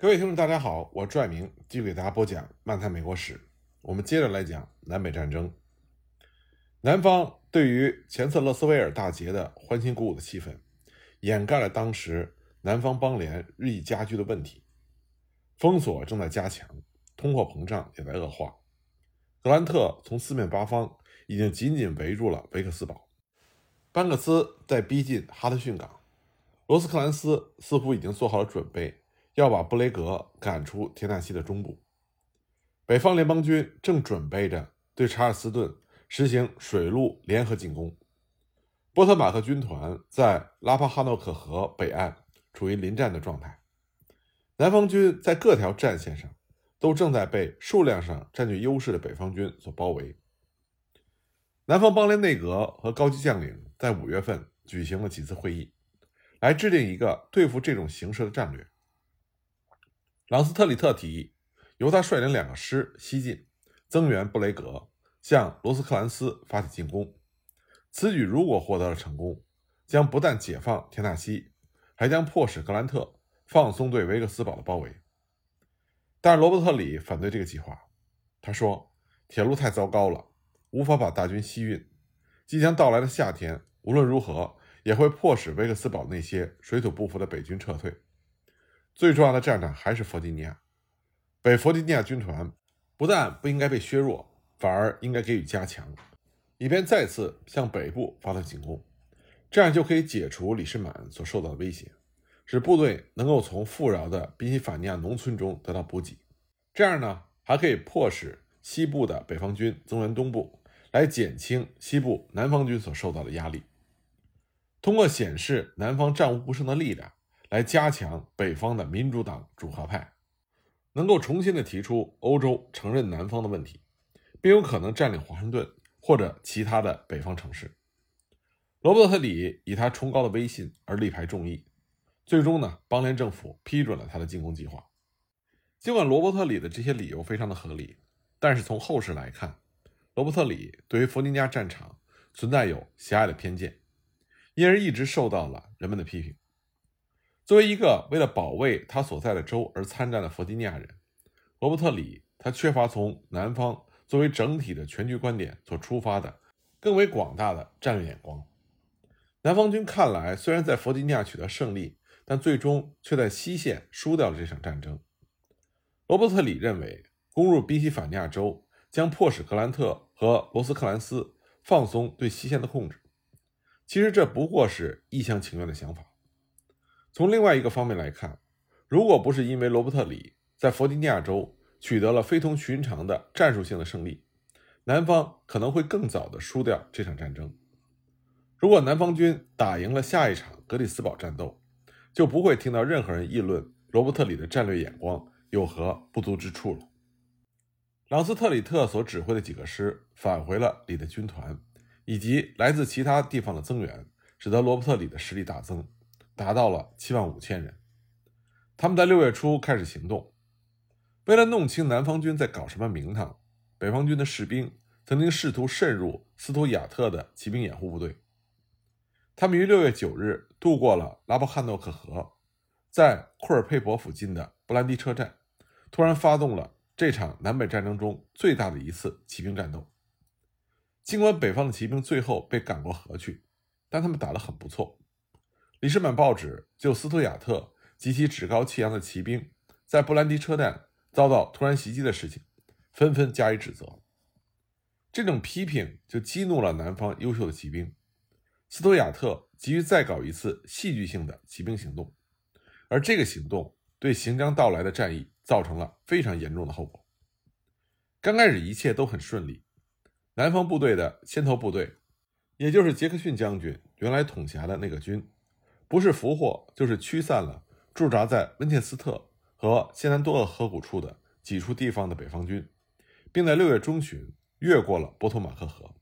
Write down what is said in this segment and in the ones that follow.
各位听众，大家好，我拽明继续给大家播讲《漫谈美国史》。我们接着来讲南北战争。南方对于前次勒斯威尔大捷的欢欣鼓舞的气氛，掩盖了当时南方邦联日益加剧的问题。封锁正在加强，通货膨胀也在恶化。格兰特从四面八方已经紧紧围住了维克斯堡，班克斯在逼近哈德逊港，罗斯克兰斯似乎已经做好了准备。要把布雷格赶出田纳西的中部，北方联邦军正准备着对查尔斯顿实行水陆联合进攻。波特马克军团在拉帕哈诺克河北岸处于临战的状态。南方军在各条战线上都正在被数量上占据优势的北方军所包围。南方邦联内阁和高级将领在五月份举行了几次会议，来制定一个对付这种形势的战略。朗斯特里特提议由他率领两个师西进，增援布雷格，向罗斯克兰斯发起进攻。此举如果获得了成功，将不但解放田纳西，还将迫使格兰特放松对维克斯堡的包围。但是罗伯特里反对这个计划，他说：“铁路太糟糕了，无法把大军西运。即将到来的夏天，无论如何也会迫使维克斯堡那些水土不服的北军撤退。”最重要的战场还是弗吉尼亚，北弗吉尼亚军团不但不应该被削弱，反而应该给予加强，以便再次向北部发动进攻，这样就可以解除李士满所受到的威胁，使部队能够从富饶的宾夕法尼亚农村中得到补给。这样呢，还可以迫使西部的北方军增援东部，来减轻西部南方军所受到的压力。通过显示南方战无不胜的力量。来加强北方的民主党主和派，能够重新的提出欧洲承认南方的问题，并有可能占领华盛顿或者其他的北方城市。罗伯特里以他崇高的威信而力排众议，最终呢，邦联政府批准了他的进攻计划。尽管罗伯特里的这些理由非常的合理，但是从后世来看，罗伯特里对于弗吉尼亚战场存在有狭隘的偏见，因而一直受到了人们的批评。作为一个为了保卫他所在的州而参战的弗吉尼亚人，罗伯特里他缺乏从南方作为整体的全局观点所出发的更为广大的战略眼光。南方军看来虽然在弗吉尼亚取得胜利，但最终却在西线输掉了这场战争。罗伯特里认为，攻入宾夕法尼亚州将迫使格兰特和罗斯克兰斯放松对西线的控制。其实这不过是一厢情愿的想法。从另外一个方面来看，如果不是因为罗伯特里在弗吉尼亚州取得了非同寻常的战术性的胜利，南方可能会更早的输掉这场战争。如果南方军打赢了下一场格里斯堡战斗，就不会听到任何人议论罗伯特里的战略眼光有何不足之处了。朗斯特里特所指挥的几个师返回了里的军团，以及来自其他地方的增援，使得罗伯特里的实力大增。达到了七万五千人。他们在六月初开始行动。为了弄清南方军在搞什么名堂，北方军的士兵曾经试图渗入斯图亚特的骑兵掩护部队。他们于六月九日渡过了拉布汉诺克河，在库尔佩伯附近的布兰迪车站，突然发动了这场南北战争中最大的一次骑兵战斗。尽管北方的骑兵最后被赶过河去，但他们打得很不错。李士满报纸就斯图亚特及其趾高气扬的骑兵在布兰迪车站遭到突然袭击的事情，纷纷加以指责。这种批评就激怒了南方优秀的骑兵。斯图亚特急于再搞一次戏剧性的骑兵行动，而这个行动对行将到来的战役造成了非常严重的后果。刚开始一切都很顺利，南方部队的先头部队，也就是杰克逊将军原来统辖的那个军。不是俘获，就是驱散了驻扎在温切斯特和谢南多厄河谷处的几处地方的北方军，并在六月中旬越过了波托马克河。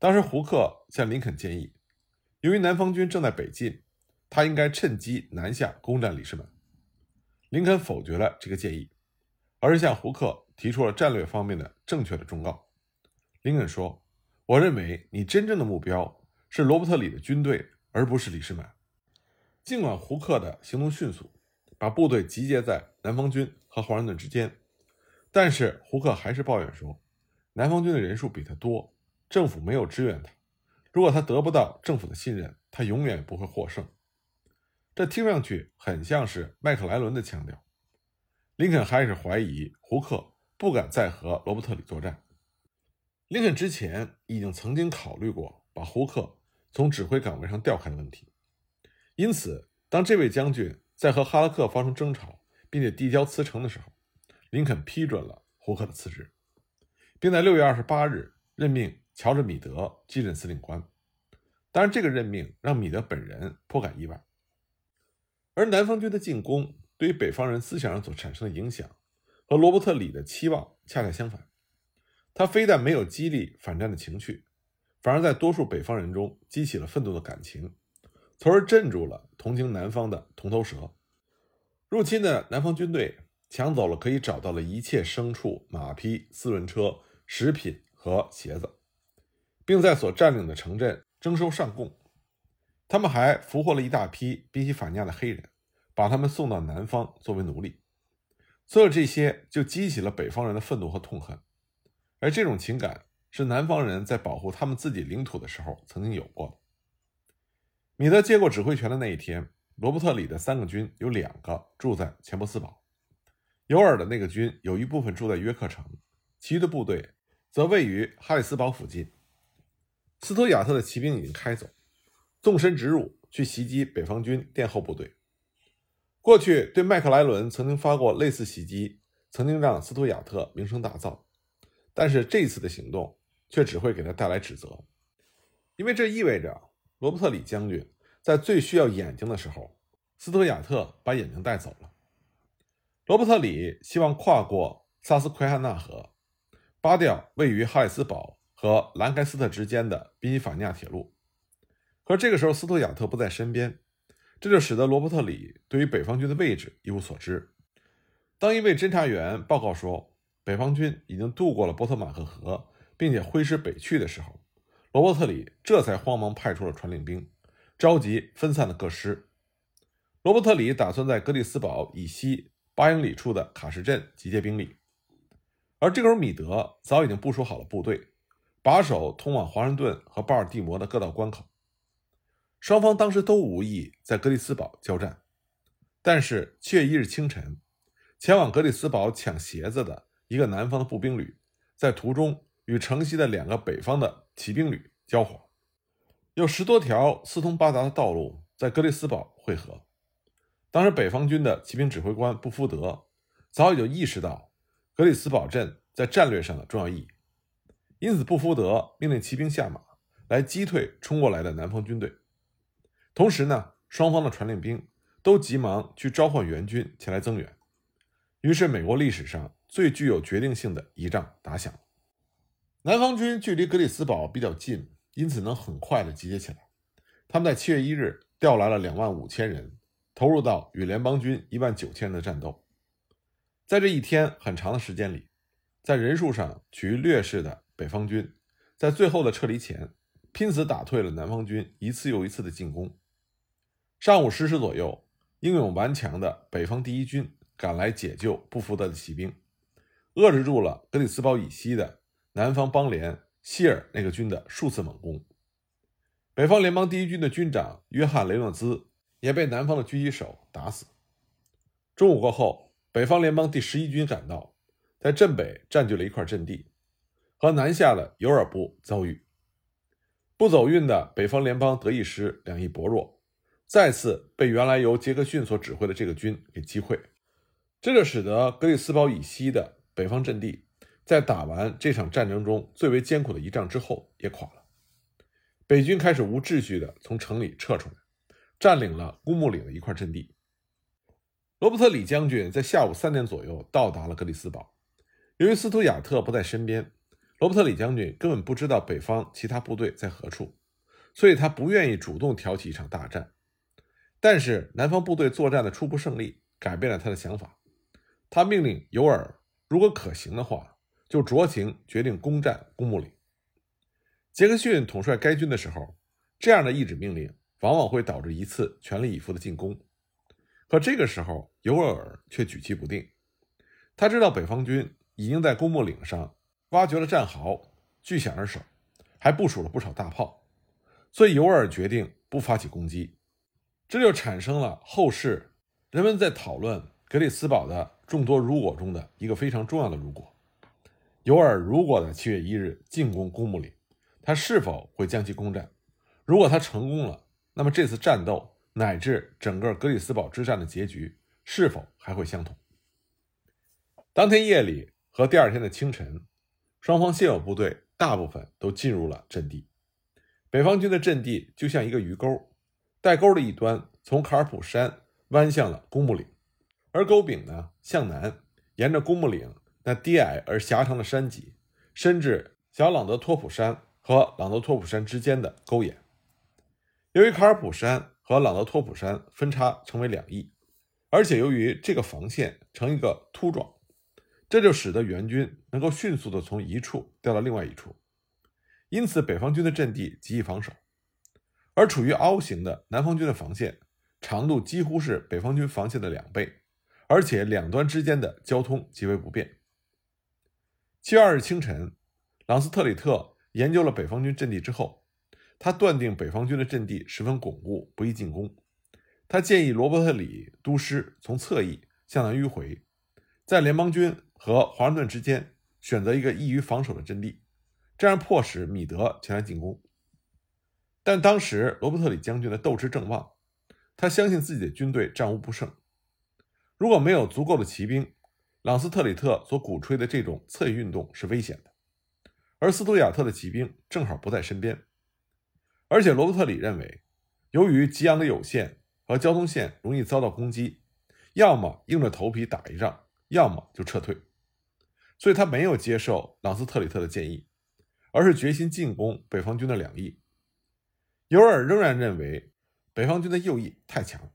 当时胡克向林肯建议，由于南方军正在北进，他应该趁机南下攻占李士满。林肯否决了这个建议，而是向胡克提出了战略方面的正确的忠告。林肯说：“我认为你真正的目标是罗伯特里的军队。”而不是李士满。尽管胡克的行动迅速，把部队集结在南方军和华盛顿之间。但是胡克还是抱怨说，南方军的人数比他多，政府没有支援他。如果他得不到政府的信任，他永远不会获胜。这听上去很像是麦克莱伦的腔调。林肯开始怀疑胡克不敢再和罗伯特里作战。林肯之前已经曾经考虑过把胡克从指挥岗位上调开的问题，因此，当这位将军在和哈拉克发生争吵，并且递交辞呈的时候，林肯批准了胡克的辞职，并在六月二十八日任命乔治·米德继任司令官。当然，这个任命让米德本人颇感意外。而南方军的进攻对于北方人思想上所产生的影响，和罗伯特里的期望恰恰相反。他非但没有激励反战的情绪，反而在多数北方人中激起了愤怒的感情，从而镇住了同情南方的铜头蛇。入侵的南方军队。抢走了可以找到的一切牲畜、马匹、四轮车、食品和鞋子，并在所占领的城镇征收上贡。他们还俘获了一大批宾夕法尼亚的黑人，把他们送到南方作为奴隶。所有这些就激起了北方人的愤怒和痛恨，而这种情感是南方人在保护他们自己领土的时候曾经有过的。米德接过指挥权的那一天，罗伯特里的三个军有两个住在钱伯斯堡。尤尔的那个军有一部分住在约克城，其余的部队则位于哈里斯堡附近。斯图亚特的骑兵已经开走，纵深直入去袭击北方军殿后部队。过去对麦克莱伦曾经发过类似袭击，曾经让斯图亚特名声大噪，但是这次的行动却只会给他带来指责，因为这意味着罗伯特里将军在最需要眼睛的时候，斯图亚特把眼睛带走了。罗伯特里希望跨过萨斯奎汉纳河，扒掉位于哈里斯堡和兰开斯特之间的宾夕法尼亚铁路。可这个时候，斯图亚特不在身边，这就使得罗伯特里对于北方军的位置一无所知。当一位侦察员报告说北方军已经渡过了波特马克河，并且挥师北去的时候，罗伯特里这才慌忙派出了传令兵，召集分散的各师。罗伯特里打算在格里斯堡以西。八英里处的卡什镇集结兵力，而这个时候，米德早已经部署好了部队，把守通往华盛顿和巴尔的摩的各道关口。双方当时都无意在格里斯堡交战，但是七月一日清晨，前往格里斯堡抢鞋子的一个南方的步兵旅，在途中与城西的两个北方的骑兵旅交火，有十多条四通八达的道路在格里斯堡汇合。当时，北方军的骑兵指挥官布福德早已就意识到格里斯堡镇在战略上的重要意义，因此布福德命令骑兵下马来击退冲过来的南方军队。同时呢，双方的传令兵都急忙去召唤援军前来增援。于是，美国历史上最具有决定性的一仗打响。南方军距离格里斯堡比较近，因此能很快的集结起来。他们在七月一日调来了两万五千人。投入到与联邦军一万九千人的战斗，在这一天很长的时间里，在人数上处于劣势的北方军，在最后的撤离前，拼死打退了南方军一次又一次的进攻。上午十时左右，英勇顽强的北方第一军赶来解救不服德的骑兵，遏制住了格里斯堡以西的南方邦联希尔那个军的数次猛攻。北方联邦第一军的军长约翰雷诺兹。也被南方的狙击手打死。中午过后，北方联邦第十一军赶到，在镇北占据了一块阵地，和南下的尤尔部遭遇。不走运的北方联邦德意师两翼薄弱，再次被原来由杰克逊所指挥的这个军给击溃。这就使得格里斯堡以西的北方阵地，在打完这场战争中最为艰苦的一仗之后也垮了。北军开始无秩序地从城里撤出来。占领了乌木岭的一块阵地。罗伯特李将军在下午三点左右到达了格里斯堡。由于斯图亚特不在身边，罗伯特李将军根本不知道北方其他部队在何处，所以他不愿意主动挑起一场大战。但是南方部队作战的初步胜利改变了他的想法。他命令尤尔，如果可行的话，就酌情决定攻占公墓岭。杰克逊统帅该军的时候，这样的一纸命令。往往会导致一次全力以赴的进攻，可这个时候，尤尔却举棋不定。他知道北方军已经在公墓岭上挖掘了战壕，据险而守，还部署了不少大炮，所以尤尔决定不发起攻击。这就产生了后世人们在讨论格里斯堡的众多“如果”中的一个非常重要的“如果”。尤尔如果在七月一日进攻公墓岭，他是否会将其攻占？如果他成功了，那么这次战斗乃至整个格里斯堡之战的结局是否还会相同？当天夜里和第二天的清晨，双方现有部队大部分都进入了阵地。北方军的阵地就像一个鱼钩，带钩的一端从卡尔普山弯向了公墓岭，而钩柄呢向南，沿着公墓岭那低矮而狭长的山脊，甚至小朗德托普山和朗德托普山之间的沟眼。由于卡尔普山和朗德托普山分叉成为两翼，而且由于这个防线呈一个凸状。这就使得援军能够迅速地从一处调到另外一处，因此北方军的阵地极易防守。而处于凹形的南方军的防线长度几乎是北方军防线的两倍，而且两端之间的交通极为不便。七月二日清晨，朗斯特里特研究了北方军阵地之后，他断定北方军的阵地十分巩固，不易进攻。他建议罗伯特里督师从侧翼向南迂回，在联邦军。和华盛顿之间选择一个易于防守的阵地，这样迫使米德前来进攻。但当时罗伯特里将军的斗志正旺，他相信自己的军队战无不胜。如果没有足够的骑兵，朗斯特里特所鼓吹的这种侧翼运动是危险的。而斯图亚特的骑兵正好不在身边，而且罗伯特里认为，由于吉昂的有限和交通线容易遭到攻击，要么硬着头皮打一仗，要么就撤退。所以他没有接受朗斯特里特的建议，而是决心进攻北方军的两翼。尤尔仍然认为北方军的右翼太强，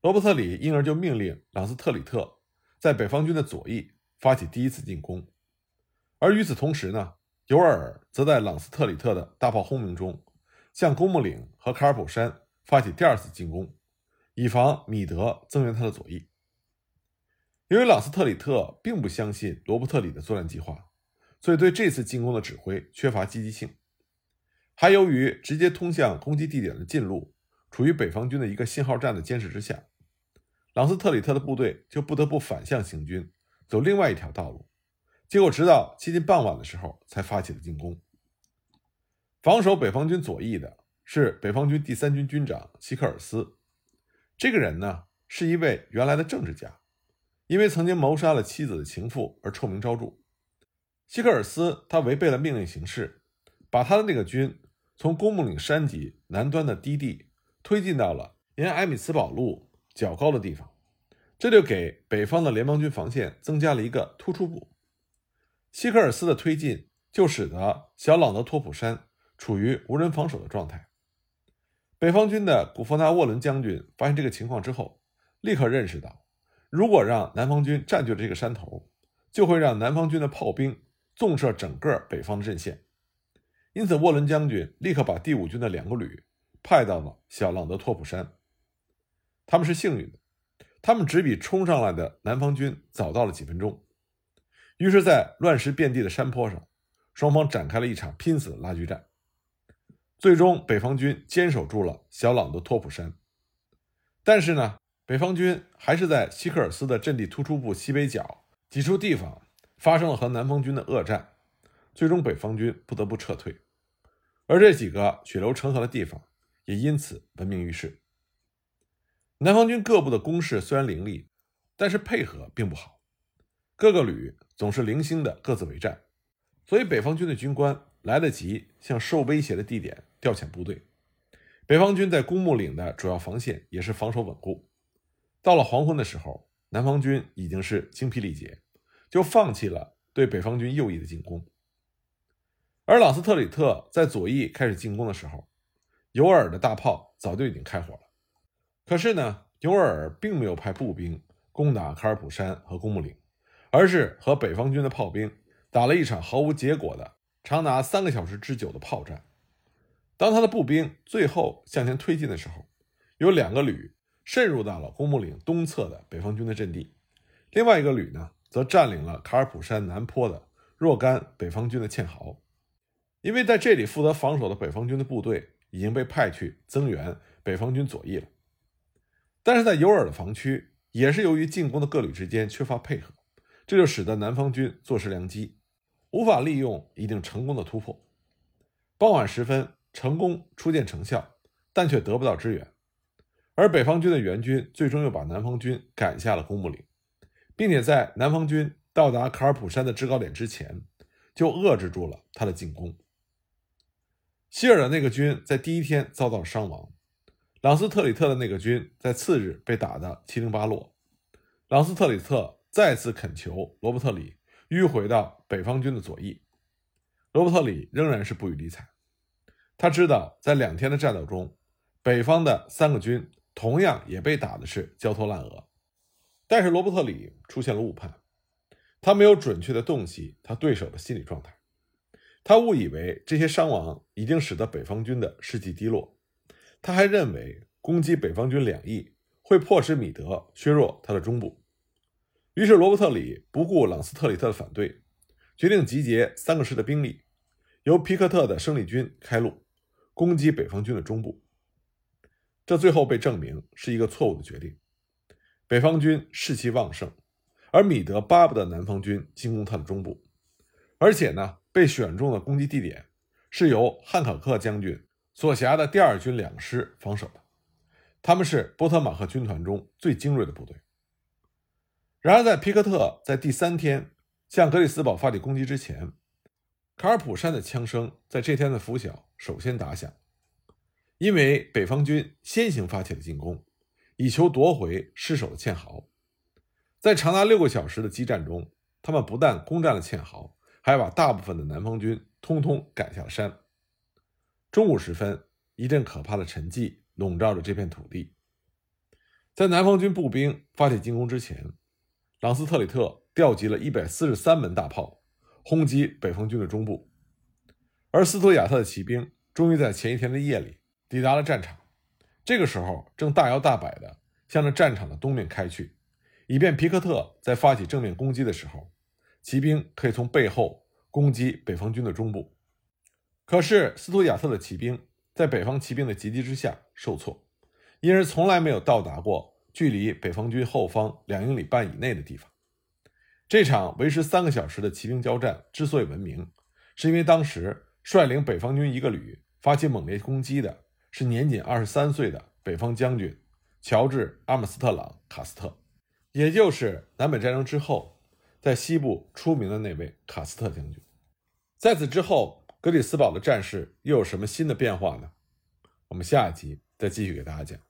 罗伯特里因而就命令朗斯特里特在北方军的左翼发起第一次进攻。而与此同时呢，尤尔则在朗斯特里特的大炮轰鸣中，向公墓岭和卡尔普山发起第二次进攻，以防米德增援他的左翼。由于朗斯特里特并不相信罗伯特里的作战计划，所以对这次进攻的指挥缺乏积极性。还由于直接通向攻击地点的近路处于北方军的一个信号站的监视之下，朗斯特里特的部队就不得不反向行军，走另外一条道路。结果直到接近傍晚的时候才发起了进攻。防守北方军左翼的是北方军第三军军长希克尔斯，这个人呢是一位原来的政治家。因为曾经谋杀了妻子的情妇而臭名昭著，希克尔斯他违背了命令行事，把他的那个军从公墓岭山脊南端的低地推进到了沿埃米茨堡路较高的地方，这就给北方的联邦军防线增加了一个突出部。希克尔斯的推进就使得小朗德托普山处于无人防守的状态。北方军的古弗纳沃伦将军发现这个情况之后，立刻认识到。如果让南方军占据了这个山头，就会让南方军的炮兵纵射整个北方的阵线。因此，沃伦将军立刻把第五军的两个旅派到了小朗德托普山。他们是幸运的，他们只比冲上来的南方军早到了几分钟。于是，在乱石遍地的山坡上，双方展开了一场拼死拉锯战。最终，北方军坚守住了小朗的托普山。但是呢？北方军还是在希克尔斯的阵地突出部西北角几处地方发生了和南方军的恶战，最终北方军不得不撤退，而这几个血流成河的地方也因此闻名于世。南方军各部的攻势虽然凌厉，但是配合并不好，各个旅总是零星的各自为战，所以北方军的军官来得及向受威胁的地点调遣部队。北方军在公墓岭的主要防线也是防守稳固。到了黄昏的时候，南方军已经是精疲力竭，就放弃了对北方军右翼的进攻。而朗斯特里特在左翼开始进攻的时候，尤尔的大炮早就已经开火了。可是呢，牛尔并没有派步兵攻打卡尔普山和公墓岭，而是和北方军的炮兵打了一场毫无结果的、长达三个小时之久的炮战。当他的步兵最后向前推进的时候，有两个旅。渗入到了公墓岭东侧的北方军的阵地，另外一个旅呢，则占领了卡尔普山南坡的若干北方军的堑壕。因为在这里负责防守的北方军的部队已经被派去增援北方军左翼了，但是在尤尔的防区，也是由于进攻的各旅之间缺乏配合，这就使得南方军坐失良机，无法利用一定成功的突破。傍晚时分，成功初见成效，但却得不到支援。而北方军的援军最终又把南方军赶下了公墓岭，并且在南方军到达卡尔普山的制高点之前，就遏制住了他的进攻。希尔的那个军在第一天遭到伤亡，朗斯特里特的那个军在次日被打得七零八落。朗斯特里特再次恳求罗伯特里迂回到北方军的左翼，罗伯特里仍然是不予理睬。他知道，在两天的战斗中，北方的三个军。同样也被打的是焦头烂额，但是罗伯特里出现了误判，他没有准确的洞悉他对手的心理状态，他误以为这些伤亡已经使得北方军的士气低落，他还认为攻击北方军两翼会迫使米德削弱他的中部，于是罗伯特里不顾朗斯特里特的反对，决定集结三个师的兵力，由皮克特的生力军开路，攻击北方军的中部。这最后被证明是一个错误的决定。北方军士气旺盛，而米德巴不得南方军进攻他的中部，而且呢，被选中的攻击地点是由汉考克将军所辖的第二军两师防守的，他们是波特马克军团中最精锐的部队。然而，在皮克特在第三天向格里斯堡发起攻击之前，卡尔普山的枪声在这天的拂晓首先打响。因为北方军先行发起了进攻，以求夺回失守的堑壕。在长达六个小时的激战中，他们不但攻占了堑壕，还把大部分的南方军通通赶下了山。中午时分，一阵可怕的沉寂笼罩着这片土地。在南方军步兵发起进攻之前，朗斯特里特调集了一百四十三门大炮，轰击北方军的中部。而斯图亚特的骑兵终于在前一天的夜里。抵达了战场，这个时候正大摇大摆地向着战场的东面开去，以便皮克特在发起正面攻击的时候，骑兵可以从背后攻击北方军的中部。可是斯图亚特的骑兵在北方骑兵的急击之下受挫，因而从来没有到达过距离北方军后方两英里半以内的地方。这场维持三个小时的骑兵交战之所以闻名，是因为当时率领北方军一个旅发起猛烈攻击的。是年仅二十三岁的北方将军乔治·阿姆斯特朗·卡斯特，也就是南北战争之后在西部出名的那位卡斯特将军。在此之后，格里斯堡的战事又有什么新的变化呢？我们下一集再继续给大家讲。